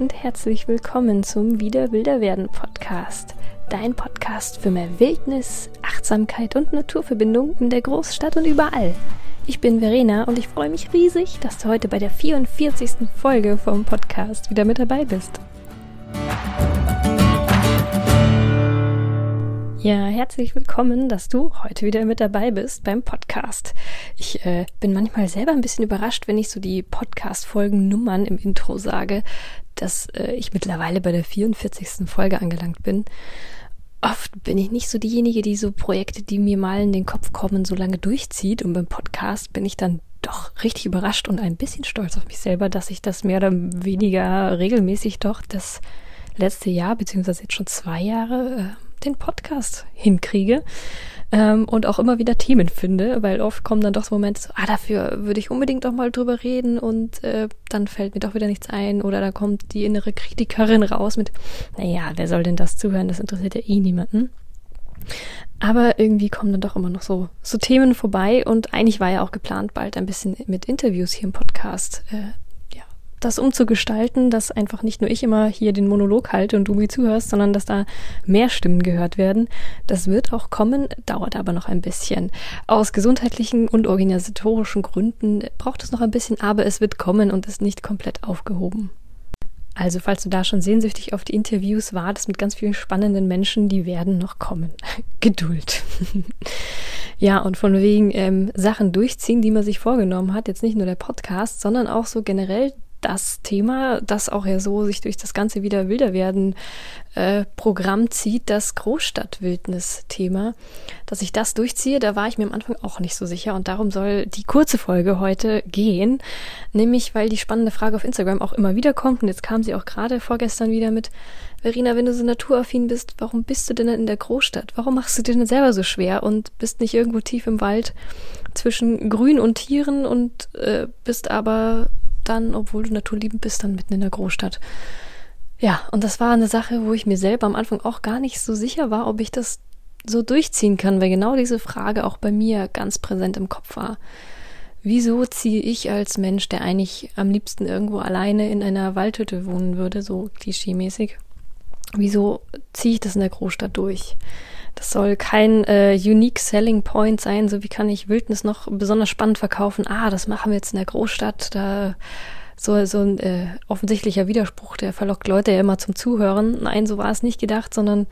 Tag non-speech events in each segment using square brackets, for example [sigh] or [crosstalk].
und herzlich willkommen zum Wieder Wilder werden Podcast. Dein Podcast für mehr Wildnis, Achtsamkeit und Naturverbindung in der Großstadt und überall. Ich bin Verena und ich freue mich riesig, dass du heute bei der 44. Folge vom Podcast wieder mit dabei bist. Ja, herzlich willkommen, dass du heute wieder mit dabei bist beim Podcast. Ich äh, bin manchmal selber ein bisschen überrascht, wenn ich so die Podcast-Folgen-Nummern im Intro sage, dass äh, ich mittlerweile bei der 44. Folge angelangt bin. Oft bin ich nicht so diejenige, die so Projekte, die mir mal in den Kopf kommen, so lange durchzieht. Und beim Podcast bin ich dann doch richtig überrascht und ein bisschen stolz auf mich selber, dass ich das mehr oder weniger regelmäßig doch das letzte Jahr, beziehungsweise jetzt schon zwei Jahre, äh, den Podcast hinkriege ähm, und auch immer wieder Themen finde, weil oft kommen dann doch so Momente so, ah, dafür würde ich unbedingt doch mal drüber reden und äh, dann fällt mir doch wieder nichts ein oder da kommt die innere Kritikerin raus mit, naja, wer soll denn das zuhören, das interessiert ja eh niemanden. Aber irgendwie kommen dann doch immer noch so, so Themen vorbei und eigentlich war ja auch geplant, bald ein bisschen mit Interviews hier im Podcast äh, das umzugestalten, dass einfach nicht nur ich immer hier den Monolog halte und du mir zuhörst, sondern dass da mehr Stimmen gehört werden. Das wird auch kommen, dauert aber noch ein bisschen. Aus gesundheitlichen und organisatorischen Gründen braucht es noch ein bisschen, aber es wird kommen und ist nicht komplett aufgehoben. Also, falls du da schon sehnsüchtig auf die Interviews wartest mit ganz vielen spannenden Menschen, die werden noch kommen. [laughs] Geduld. [laughs] ja, und von wegen ähm, Sachen durchziehen, die man sich vorgenommen hat, jetzt nicht nur der Podcast, sondern auch so generell das Thema, das auch ja so sich durch das ganze wieder wilder werden äh, Programm zieht, das Großstadtwildnis-Thema. Dass ich das durchziehe, da war ich mir am Anfang auch nicht so sicher und darum soll die kurze Folge heute gehen, nämlich weil die spannende Frage auf Instagram auch immer wieder kommt und jetzt kam sie auch gerade vorgestern wieder mit Verena, wenn du so naturaffin bist, warum bist du denn in der Großstadt? Warum machst du dir denn selber so schwer und bist nicht irgendwo tief im Wald zwischen Grün und Tieren und äh, bist aber dann, obwohl du naturliebend bist, dann mitten in der Großstadt. Ja, und das war eine Sache, wo ich mir selber am Anfang auch gar nicht so sicher war, ob ich das so durchziehen kann, weil genau diese Frage auch bei mir ganz präsent im Kopf war. Wieso ziehe ich als Mensch, der eigentlich am liebsten irgendwo alleine in einer Waldhütte wohnen würde, so klischeemäßig, wieso ziehe ich das in der Großstadt durch? Das soll kein äh, unique selling point sein, so wie kann ich Wildnis noch besonders spannend verkaufen. Ah, das machen wir jetzt in der Großstadt, da so, so ein äh, offensichtlicher Widerspruch, der verlockt Leute ja immer zum Zuhören. Nein, so war es nicht gedacht, sondern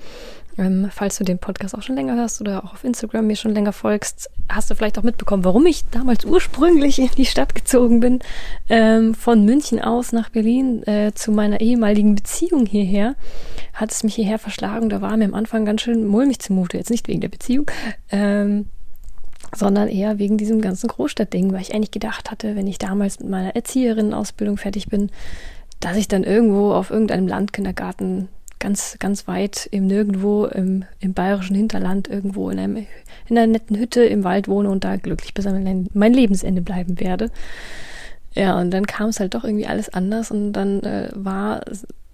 ähm, falls du den Podcast auch schon länger hörst oder auch auf Instagram mir schon länger folgst, hast du vielleicht auch mitbekommen, warum ich damals ursprünglich in die Stadt gezogen bin, ähm, von München aus nach Berlin äh, zu meiner ehemaligen Beziehung hierher. Hat es mich hierher verschlagen, da war mir am Anfang ganz schön mulmig zumute, jetzt nicht wegen der Beziehung, ähm, sondern eher wegen diesem ganzen Großstadtding, weil ich eigentlich gedacht hatte, wenn ich damals mit meiner Erzieherinnenausbildung fertig bin, dass ich dann irgendwo auf irgendeinem Landkindergarten ganz, ganz weit im Nirgendwo, im, im bayerischen Hinterland, irgendwo in, einem, in einer netten Hütte im Wald wohne und da glücklich bis an mein Lebensende bleiben werde. Ja, und dann kam es halt doch irgendwie alles anders und dann äh, war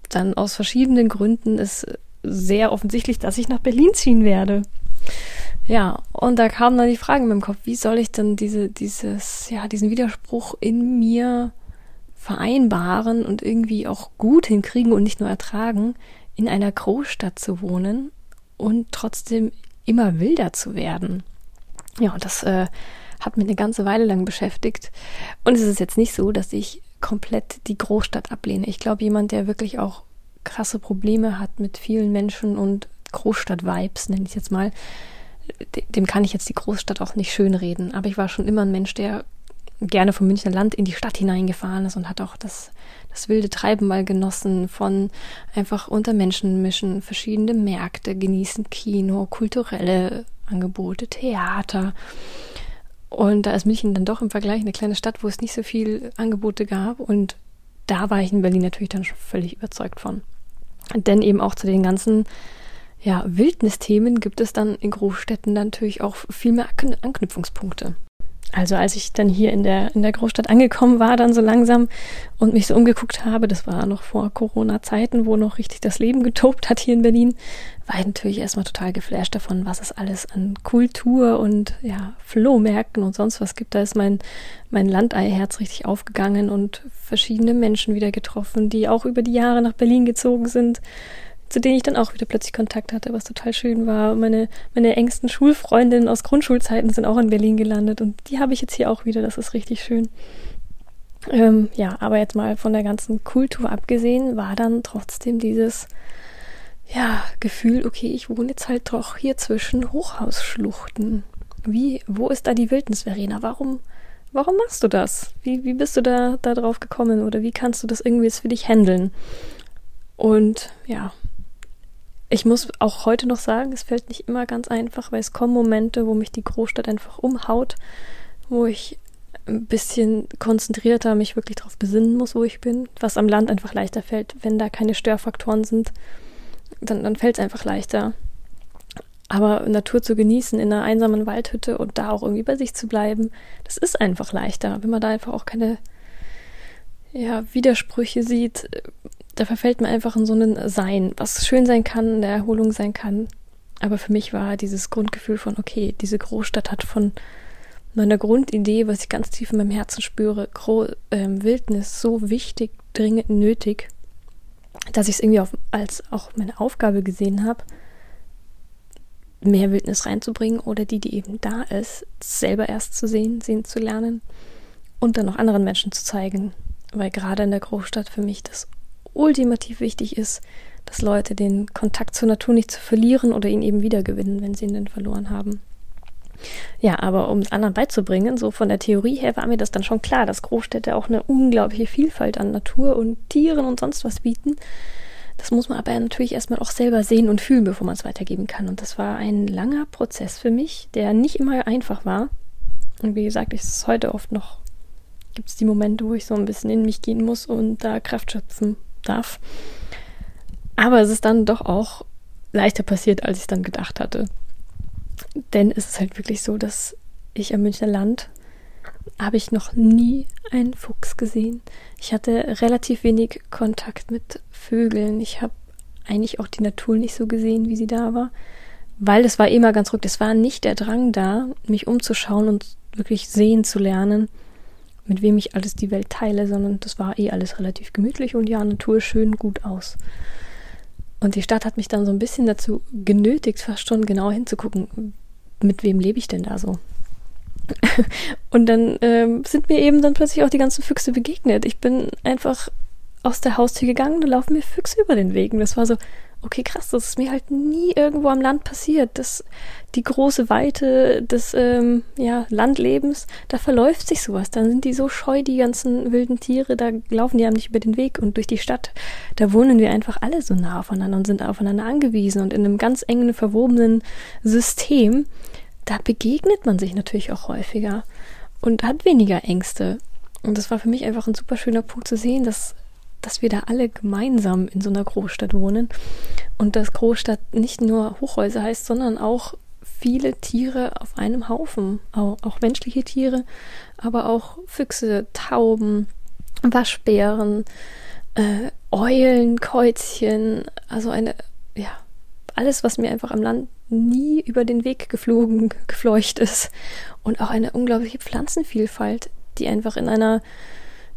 dann aus verschiedenen Gründen es sehr offensichtlich, dass ich nach Berlin ziehen werde. Ja, und da kamen dann die Fragen in meinem Kopf, wie soll ich denn diese, dieses, ja, diesen Widerspruch in mir vereinbaren und irgendwie auch gut hinkriegen und nicht nur ertragen, in einer Großstadt zu wohnen und trotzdem immer wilder zu werden. Ja, und das äh, hat mich eine ganze Weile lang beschäftigt. Und es ist jetzt nicht so, dass ich komplett die Großstadt ablehne. Ich glaube, jemand, der wirklich auch krasse Probleme hat mit vielen Menschen und Großstadt-Vibes, nenne ich jetzt mal, dem kann ich jetzt die Großstadt auch nicht schönreden. Aber ich war schon immer ein Mensch, der gerne vom Münchner Land in die Stadt hineingefahren ist und hat auch das, das wilde Treiben mal genossen von einfach unter Menschen mischen, verschiedene Märkte genießen, Kino, kulturelle Angebote, Theater. Und da ist München dann doch im Vergleich eine kleine Stadt, wo es nicht so viel Angebote gab. Und da war ich in Berlin natürlich dann schon völlig überzeugt von. Denn eben auch zu den ganzen ja, Wildnisthemen gibt es dann in Großstädten natürlich auch viel mehr Anknüpfungspunkte. Also als ich dann hier in der, in der Großstadt angekommen war, dann so langsam und mich so umgeguckt habe, das war noch vor Corona-Zeiten, wo noch richtig das Leben getobt hat hier in Berlin, war ich natürlich erstmal total geflasht davon, was es alles an Kultur und ja, Flohmärkten und sonst was gibt. Da ist mein, mein Landeiherz richtig aufgegangen und verschiedene Menschen wieder getroffen, die auch über die Jahre nach Berlin gezogen sind zu denen ich dann auch wieder plötzlich Kontakt hatte, was total schön war. Meine, meine engsten Schulfreundinnen aus Grundschulzeiten sind auch in Berlin gelandet und die habe ich jetzt hier auch wieder. Das ist richtig schön. Ähm, ja, aber jetzt mal von der ganzen Kultur abgesehen, war dann trotzdem dieses ja, Gefühl, okay, ich wohne jetzt halt doch hier zwischen Hochhausschluchten. Wie, wo ist da die Wildnis, Verena? Warum, warum machst du das? Wie, wie bist du da, da drauf gekommen oder wie kannst du das irgendwie jetzt für dich handeln? Und ja, ich muss auch heute noch sagen, es fällt nicht immer ganz einfach, weil es kommen Momente, wo mich die Großstadt einfach umhaut, wo ich ein bisschen konzentrierter mich wirklich darauf besinnen muss, wo ich bin, was am Land einfach leichter fällt, wenn da keine Störfaktoren sind, dann, dann fällt es einfach leichter. Aber Natur zu genießen in einer einsamen Waldhütte und da auch irgendwie bei sich zu bleiben, das ist einfach leichter, wenn man da einfach auch keine ja, Widersprüche sieht, da verfällt man einfach in so ein Sein, was schön sein kann, eine Erholung sein kann. Aber für mich war dieses Grundgefühl von, okay, diese Großstadt hat von meiner Grundidee, was ich ganz tief in meinem Herzen spüre, Gro ähm, Wildnis so wichtig, dringend nötig, dass ich es irgendwie auf, als auch meine Aufgabe gesehen habe, mehr Wildnis reinzubringen oder die, die eben da ist, selber erst zu sehen, sehen zu lernen und dann auch anderen Menschen zu zeigen. Weil gerade in der Großstadt für mich das ultimativ wichtig ist, dass Leute den Kontakt zur Natur nicht zu verlieren oder ihn eben wiedergewinnen, wenn sie ihn denn verloren haben. Ja, aber um es anderen beizubringen, so von der Theorie her war mir das dann schon klar, dass Großstädte auch eine unglaubliche Vielfalt an Natur und Tieren und sonst was bieten. Das muss man aber natürlich erstmal auch selber sehen und fühlen, bevor man es weitergeben kann. Und das war ein langer Prozess für mich, der nicht immer einfach war. Und wie gesagt, ist heute oft noch, gibt es die Momente, wo ich so ein bisschen in mich gehen muss und da Kraft schöpfen darf. Aber es ist dann doch auch leichter passiert, als ich dann gedacht hatte. Denn es ist halt wirklich so, dass ich am Münchner Land habe ich noch nie einen Fuchs gesehen. Ich hatte relativ wenig Kontakt mit Vögeln. Ich habe eigentlich auch die Natur nicht so gesehen, wie sie da war. Weil es war immer ganz ruhig. Es war nicht der Drang da, mich umzuschauen und wirklich sehen zu lernen mit wem ich alles die Welt teile, sondern das war eh alles relativ gemütlich und ja, Natur schön gut aus. Und die Stadt hat mich dann so ein bisschen dazu genötigt, fast schon genau hinzugucken, mit wem lebe ich denn da so. [laughs] und dann ähm, sind mir eben dann plötzlich auch die ganzen Füchse begegnet. Ich bin einfach aus der Haustür gegangen, da laufen mir Füchse über den Wegen. Das war so, okay, krass, das ist mir halt nie irgendwo am Land passiert. Das, die große Weite des ähm, ja, Landlebens, da verläuft sich sowas. Dann sind die so scheu, die ganzen wilden Tiere, da laufen die einem nicht über den Weg. Und durch die Stadt, da wohnen wir einfach alle so nah aufeinander und sind aufeinander angewiesen und in einem ganz engen, verwobenen System, da begegnet man sich natürlich auch häufiger und hat weniger Ängste. Und das war für mich einfach ein super schöner Punkt zu sehen, dass dass wir da alle gemeinsam in so einer Großstadt wohnen. Und dass Großstadt nicht nur Hochhäuser heißt, sondern auch viele Tiere auf einem Haufen, auch, auch menschliche Tiere, aber auch Füchse, Tauben, Waschbären, äh, Eulen, Käuzchen, also eine, ja, alles, was mir einfach am Land nie über den Weg geflogen, [laughs] gefleucht ist. Und auch eine unglaubliche Pflanzenvielfalt, die einfach in einer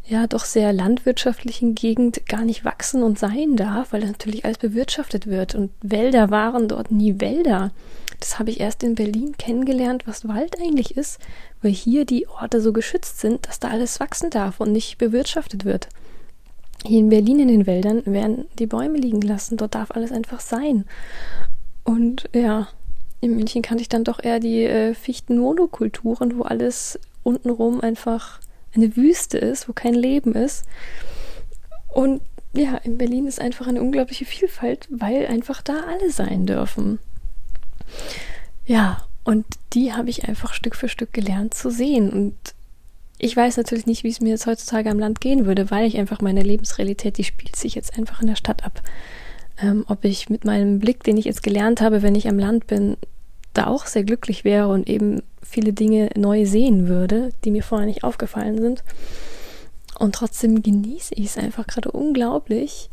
ja doch sehr landwirtschaftlichen Gegend gar nicht wachsen und sein darf, weil das natürlich alles bewirtschaftet wird. Und Wälder waren dort nie Wälder. Das habe ich erst in Berlin kennengelernt, was Wald eigentlich ist, weil hier die Orte so geschützt sind, dass da alles wachsen darf und nicht bewirtschaftet wird. Hier in Berlin in den Wäldern werden die Bäume liegen lassen, dort darf alles einfach sein. Und ja, in München kannte ich dann doch eher die äh, Fichtenmonokulturen, wo alles untenrum einfach eine Wüste ist, wo kein Leben ist. Und ja, in Berlin ist einfach eine unglaubliche Vielfalt, weil einfach da alle sein dürfen. Ja, und die habe ich einfach Stück für Stück gelernt zu sehen. Und ich weiß natürlich nicht, wie es mir jetzt heutzutage am Land gehen würde, weil ich einfach meine Lebensrealität, die spielt sich jetzt einfach in der Stadt ab. Ähm, ob ich mit meinem Blick, den ich jetzt gelernt habe, wenn ich am Land bin, da auch sehr glücklich wäre und eben viele Dinge neu sehen würde, die mir vorher nicht aufgefallen sind. Und trotzdem genieße ich es einfach gerade unglaublich,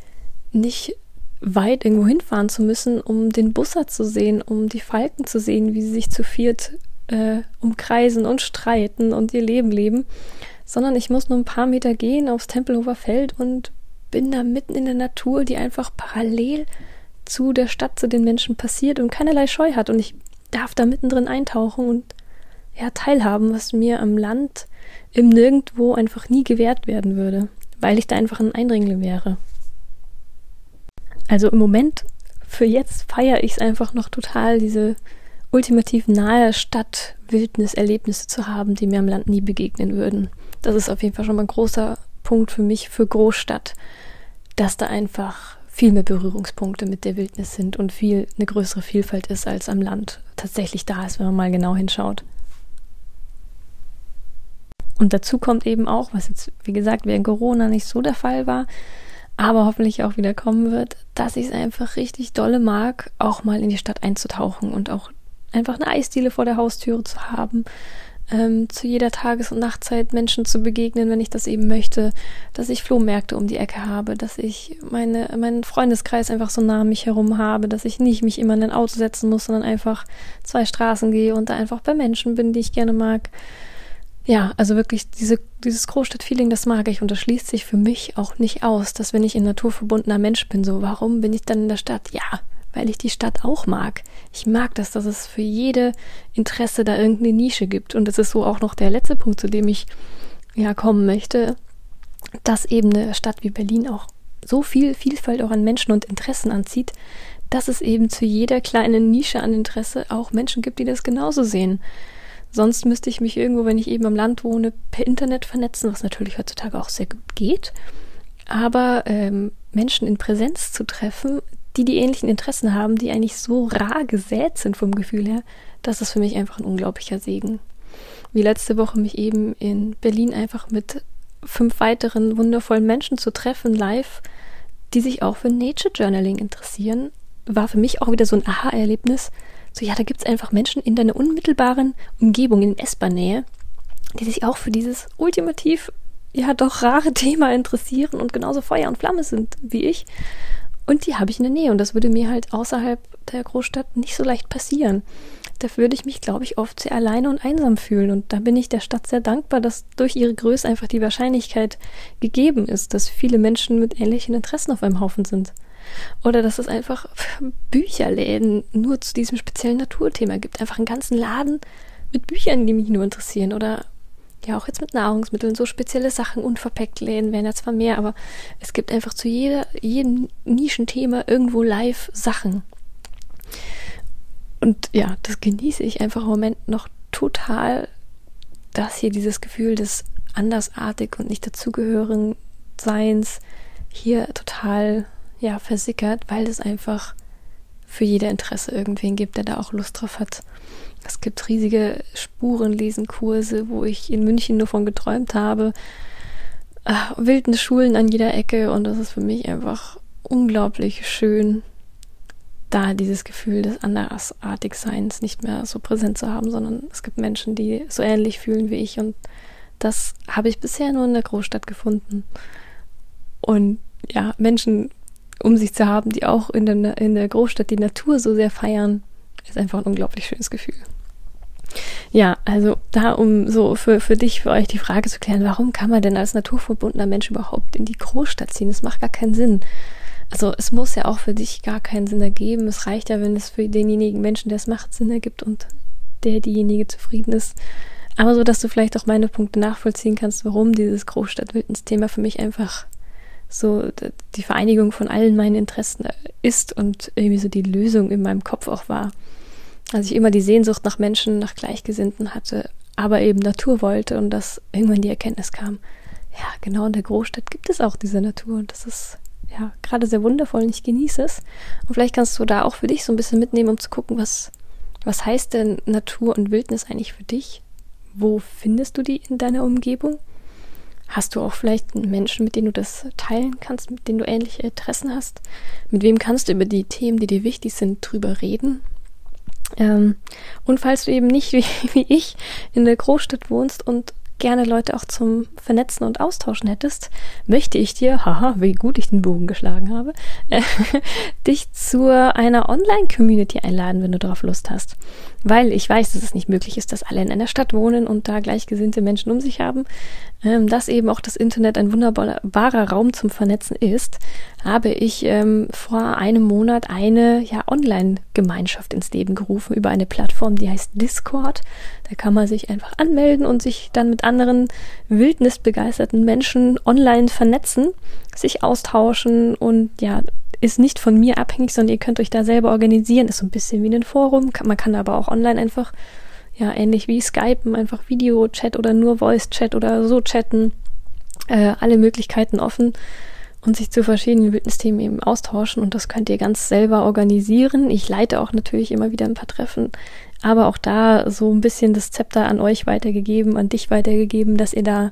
nicht weit irgendwo hinfahren zu müssen, um den Busser zu sehen, um die Falken zu sehen, wie sie sich zu viert äh, umkreisen und streiten und ihr Leben leben, sondern ich muss nur ein paar Meter gehen aufs Tempelhofer Feld und bin da mitten in der Natur, die einfach parallel zu der Stadt, zu den Menschen passiert und keinerlei Scheu hat. Und ich darf da mittendrin eintauchen und ja, teilhaben, was mir am Land im Nirgendwo einfach nie gewährt werden würde, weil ich da einfach ein Eindringling wäre. Also im Moment, für jetzt feiere ich es einfach noch total, diese ultimativ nahe Stadt-Wildnis-Erlebnisse zu haben, die mir am Land nie begegnen würden. Das ist auf jeden Fall schon mal ein großer Punkt für mich, für Großstadt, dass da einfach viel mehr Berührungspunkte mit der Wildnis sind und viel eine größere Vielfalt ist, als am Land tatsächlich da ist, wenn man mal genau hinschaut. Und dazu kommt eben auch, was jetzt, wie gesagt, während Corona nicht so der Fall war, aber hoffentlich auch wieder kommen wird, dass ich es einfach richtig dolle mag, auch mal in die Stadt einzutauchen und auch einfach eine Eisdiele vor der Haustüre zu haben, ähm, zu jeder Tages- und Nachtzeit Menschen zu begegnen, wenn ich das eben möchte, dass ich Flohmärkte um die Ecke habe, dass ich meine, meinen Freundeskreis einfach so nah an mich herum habe, dass ich nicht mich immer in ein Auto setzen muss, sondern einfach zwei Straßen gehe und da einfach bei Menschen bin, die ich gerne mag. Ja, also wirklich diese, dieses Großstadtfeeling, das mag ich und das schließt sich für mich auch nicht aus, dass wenn ich ein naturverbundener Mensch bin, so warum bin ich dann in der Stadt? Ja, weil ich die Stadt auch mag. Ich mag das, dass es für jede Interesse da irgendeine Nische gibt. Und das ist so auch noch der letzte Punkt, zu dem ich ja kommen möchte, dass eben eine Stadt wie Berlin auch so viel Vielfalt auch an Menschen und Interessen anzieht, dass es eben zu jeder kleinen Nische an Interesse auch Menschen gibt, die das genauso sehen. Sonst müsste ich mich irgendwo, wenn ich eben am Land wohne, per Internet vernetzen, was natürlich heutzutage auch sehr gut geht. Aber ähm, Menschen in Präsenz zu treffen, die die ähnlichen Interessen haben, die eigentlich so rar gesät sind vom Gefühl her, das ist für mich einfach ein unglaublicher Segen. Wie letzte Woche mich eben in Berlin einfach mit fünf weiteren wundervollen Menschen zu treffen, live, die sich auch für Nature Journaling interessieren, war für mich auch wieder so ein Aha-Erlebnis, so, ja, da gibt's einfach Menschen in deiner unmittelbaren Umgebung, in S-Bahn-Nähe, die sich auch für dieses ultimativ, ja, doch rare [laughs] Thema interessieren und genauso Feuer und Flamme sind wie ich. Und die habe ich in der Nähe und das würde mir halt außerhalb der Großstadt nicht so leicht passieren. Da würde ich mich, glaube ich, oft sehr alleine und einsam fühlen. Und da bin ich der Stadt sehr dankbar, dass durch ihre Größe einfach die Wahrscheinlichkeit gegeben ist, dass viele Menschen mit ähnlichen Interessen auf einem Haufen sind. Oder dass es einfach [laughs] Bücherläden nur zu diesem speziellen Naturthema gibt. Einfach einen ganzen Laden mit Büchern, die mich nur interessieren. Oder ja, auch jetzt mit Nahrungsmitteln, so spezielle Sachen, unverpackt Läden wären ja zwar mehr, aber es gibt einfach zu jeder, jedem Nischenthema irgendwo live Sachen. Und ja, das genieße ich einfach im Moment noch total, dass hier dieses Gefühl des andersartig und nicht dazugehören Seins hier total ja, versickert, weil es einfach für jeder Interesse irgendwen gibt, der da auch Lust drauf hat. Es gibt riesige Spurenlesenkurse, wo ich in München nur von geträumt habe. Ach, wilden Schulen an jeder Ecke und das ist für mich einfach unglaublich schön, da dieses Gefühl des Andersartigseins nicht mehr so präsent zu haben, sondern es gibt Menschen, die so ähnlich fühlen wie ich und das habe ich bisher nur in der Großstadt gefunden. Und ja, Menschen um sich zu haben, die auch in der, in der Großstadt die Natur so sehr feiern, ist einfach ein unglaublich schönes Gefühl. Ja, also da, um so für, für dich, für euch die Frage zu klären, warum kann man denn als naturverbundener Mensch überhaupt in die Großstadt ziehen? Das macht gar keinen Sinn. Also es muss ja auch für dich gar keinen Sinn ergeben. Es reicht ja, wenn es für denjenigen Menschen, der es macht, Sinn ergibt und der diejenige zufrieden ist. Aber so, dass du vielleicht auch meine Punkte nachvollziehen kannst, warum dieses Großstadtwildnis-Thema für mich einfach so die Vereinigung von allen meinen Interessen ist und irgendwie so die Lösung in meinem Kopf auch war. Als ich immer die Sehnsucht nach Menschen, nach Gleichgesinnten hatte, aber eben Natur wollte und dass irgendwann die Erkenntnis kam, ja, genau in der Großstadt gibt es auch diese Natur und das ist ja gerade sehr wundervoll und ich genieße es. Und vielleicht kannst du da auch für dich so ein bisschen mitnehmen, um zu gucken, was, was heißt denn Natur und Wildnis eigentlich für dich? Wo findest du die in deiner Umgebung? Hast du auch vielleicht Menschen, mit denen du das teilen kannst, mit denen du ähnliche Interessen hast? Mit wem kannst du über die Themen, die dir wichtig sind, drüber reden? Ähm, und falls du eben nicht [laughs] wie, wie ich in der Großstadt wohnst und gerne Leute auch zum Vernetzen und Austauschen hättest, möchte ich dir, haha, wie gut ich den Bogen geschlagen habe, äh, [laughs] dich zu einer Online-Community einladen, wenn du darauf Lust hast. Weil ich weiß, dass es nicht möglich ist, dass alle in einer Stadt wohnen und da gleichgesinnte Menschen um sich haben, ähm, dass eben auch das Internet ein wunderbarer Raum zum Vernetzen ist, habe ich ähm, vor einem Monat eine ja, Online-Gemeinschaft ins Leben gerufen über eine Plattform, die heißt Discord. Da kann man sich einfach anmelden und sich dann mit anderen wildnisbegeisterten Menschen online vernetzen, sich austauschen und ja, ist nicht von mir abhängig, sondern ihr könnt euch da selber organisieren. Ist so ein bisschen wie ein Forum. Man kann aber auch online einfach ja, ähnlich wie Skypen, einfach Video-Chat oder nur Voice-Chat oder so chatten. Äh, alle Möglichkeiten offen und sich zu verschiedenen Wildnisthemen eben austauschen und das könnt ihr ganz selber organisieren. Ich leite auch natürlich immer wieder ein paar Treffen, aber auch da so ein bisschen das Zepter an euch weitergegeben, an dich weitergegeben, dass ihr da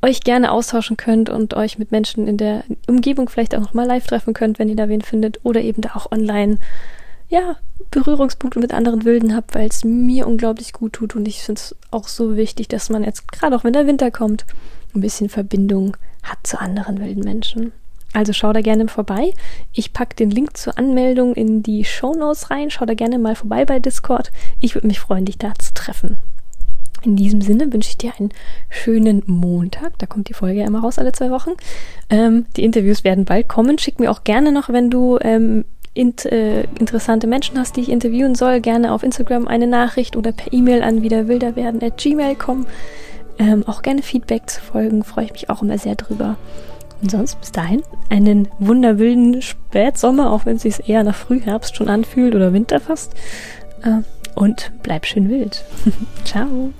euch gerne austauschen könnt und euch mit Menschen in der Umgebung vielleicht auch nochmal live treffen könnt, wenn ihr da wen findet oder eben da auch online ja, Berührungspunkte mit anderen Wilden habe, weil es mir unglaublich gut tut und ich finde es auch so wichtig, dass man jetzt, gerade auch wenn der Winter kommt, ein bisschen Verbindung hat zu anderen wilden Menschen. Also schau da gerne vorbei. Ich packe den Link zur Anmeldung in die Show Notes rein. Schau da gerne mal vorbei bei Discord. Ich würde mich freuen, dich da zu treffen. In diesem Sinne wünsche ich dir einen schönen Montag. Da kommt die Folge ja immer raus, alle zwei Wochen. Ähm, die Interviews werden bald kommen. Schick mir auch gerne noch, wenn du ähm, int, äh, interessante Menschen hast, die ich interviewen soll, gerne auf Instagram eine Nachricht oder per E-Mail an wiederwilderwerden at gmail.com. Ähm, auch gerne Feedback zu folgen, freue ich mich auch immer sehr drüber. Und sonst bis dahin einen wunderwilden Spätsommer, auch wenn es sich eher nach Frühherbst schon anfühlt oder Winter fast. Äh, und bleib schön wild. [laughs] Ciao.